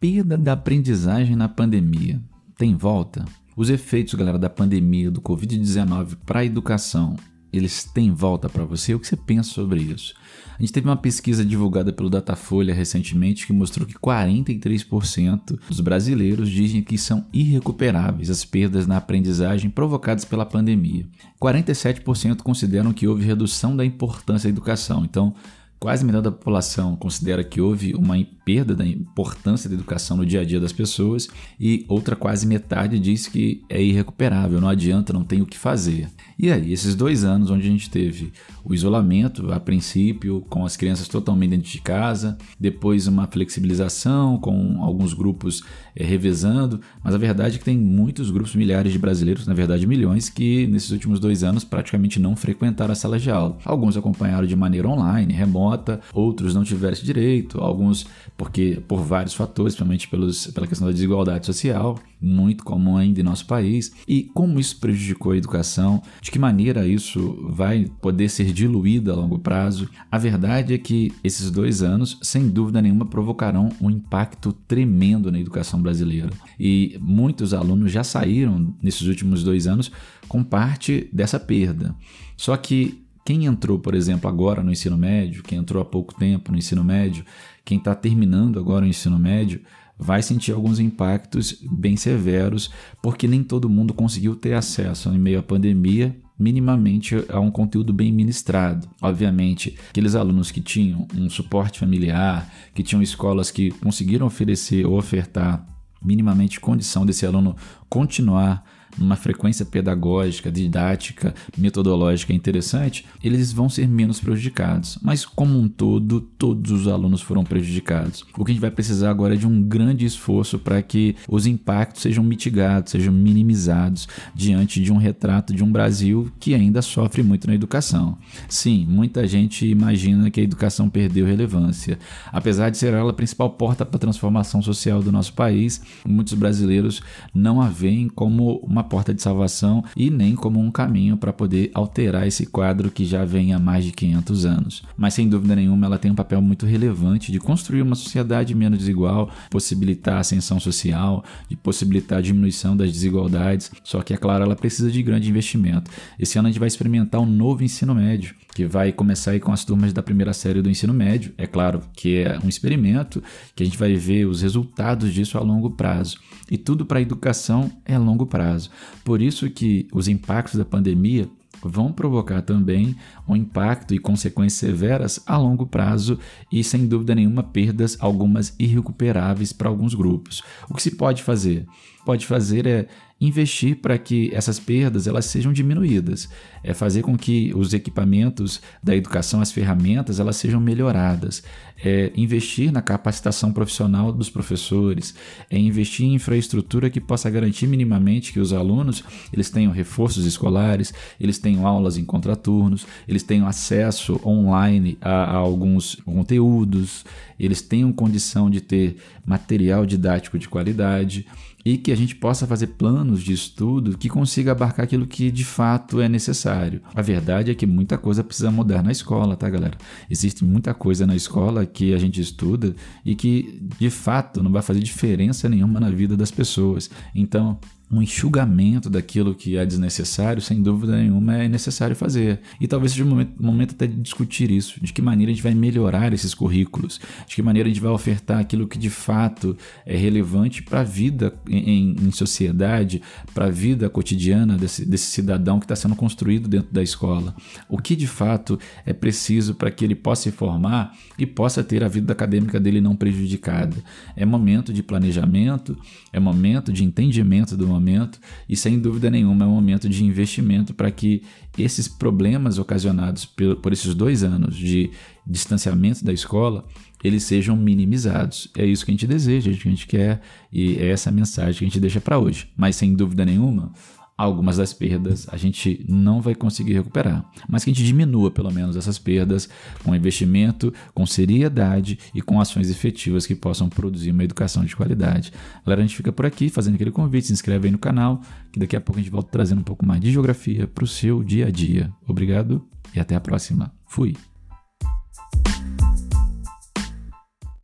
perda da aprendizagem na pandemia tem volta? Os efeitos, galera, da pandemia do Covid-19 para a educação, eles têm volta para você? O que você pensa sobre isso? A gente teve uma pesquisa divulgada pelo Datafolha recentemente que mostrou que 43% dos brasileiros dizem que são irrecuperáveis as perdas na aprendizagem provocadas pela pandemia. 47% consideram que houve redução da importância da educação. Então, quase metade da população considera que houve uma perda da importância da educação no dia a dia das pessoas e outra quase metade diz que é irrecuperável, não adianta, não tem o que fazer. E aí, esses dois anos onde a gente teve o isolamento, a princípio, com as crianças totalmente dentro de casa, depois uma flexibilização com alguns grupos é, revezando, mas a verdade é que tem muitos grupos, milhares de brasileiros, na verdade milhões, que nesses últimos dois anos praticamente não frequentaram a sala de aula. Alguns acompanharam de maneira online, remota, outros não tiveram esse direito, alguns porque por vários fatores, principalmente pelos, pela questão da desigualdade social, muito comum ainda em nosso país, e como isso prejudicou a educação, de que maneira isso vai poder ser diluído a longo prazo. A verdade é que esses dois anos, sem dúvida nenhuma, provocarão um impacto tremendo na educação brasileira. E muitos alunos já saíram nesses últimos dois anos com parte dessa perda. Só que quem entrou, por exemplo, agora no ensino médio, quem entrou há pouco tempo no ensino médio, quem está terminando agora o ensino médio, vai sentir alguns impactos bem severos, porque nem todo mundo conseguiu ter acesso em meio à pandemia minimamente a um conteúdo bem ministrado. Obviamente, aqueles alunos que tinham um suporte familiar, que tinham escolas que conseguiram oferecer ou ofertar minimamente condição desse aluno continuar numa frequência pedagógica, didática, metodológica interessante, eles vão ser menos prejudicados. Mas, como um todo, todos os alunos foram prejudicados. O que a gente vai precisar agora é de um grande esforço para que os impactos sejam mitigados, sejam minimizados diante de um retrato de um Brasil que ainda sofre muito na educação. Sim, muita gente imagina que a educação perdeu relevância. Apesar de ser ela a principal porta para a transformação social do nosso país, muitos brasileiros não a veem como uma porta de salvação e nem como um caminho para poder alterar esse quadro que já vem há mais de 500 anos. Mas sem dúvida nenhuma, ela tem um papel muito relevante de construir uma sociedade menos desigual, possibilitar a ascensão social, de possibilitar a diminuição das desigualdades. Só que, é claro, ela precisa de grande investimento. Esse ano a gente vai experimentar um novo ensino médio, que vai começar aí com as turmas da primeira série do ensino médio. É claro que é um experimento, que a gente vai ver os resultados disso a longo prazo. E tudo para a educação é a longo prazo. Por isso que os impactos da pandemia vão provocar também um impacto e consequências severas a longo prazo e, sem dúvida nenhuma, perdas, algumas irrecuperáveis para alguns grupos. O que se pode fazer? Pode fazer é investir para que essas perdas elas sejam diminuídas, é fazer com que os equipamentos da educação, as ferramentas, elas sejam melhoradas, é investir na capacitação profissional dos professores, é investir em infraestrutura que possa garantir minimamente que os alunos eles tenham reforços escolares, eles tenham aulas em contraturnos, eles tenham acesso online a, a alguns conteúdos, eles tenham condição de ter material didático de qualidade e que a gente possa fazer planos de estudo que consiga abarcar aquilo que de fato é necessário. A verdade é que muita coisa precisa mudar na escola, tá, galera? Existe muita coisa na escola que a gente estuda e que de fato não vai fazer diferença nenhuma na vida das pessoas. Então, um enxugamento daquilo que é desnecessário, sem dúvida nenhuma, é necessário fazer. E talvez seja o momento, momento, até de discutir isso, de que maneira a gente vai melhorar esses currículos, de que maneira a gente vai ofertar aquilo que de fato é relevante para a vida em, em sociedade, para a vida cotidiana desse, desse cidadão que está sendo construído dentro da escola. O que de fato é preciso para que ele possa se formar e possa ter a vida acadêmica dele não prejudicada. É momento de planejamento, é momento de entendimento do momento e sem dúvida nenhuma é um momento de investimento para que esses problemas ocasionados por, por esses dois anos de distanciamento da escola eles sejam minimizados. É isso que a gente deseja, é isso que a gente quer e é essa mensagem que a gente deixa para hoje. Mas sem dúvida nenhuma, algumas das perdas a gente não vai conseguir recuperar, mas que a gente diminua pelo menos essas perdas com investimento, com seriedade e com ações efetivas que possam produzir uma educação de qualidade. Galera, a gente fica por aqui fazendo aquele convite, se inscreve aí no canal, que daqui a pouco a gente volta trazendo um pouco mais de geografia para o seu dia a dia. Obrigado e até a próxima. Fui!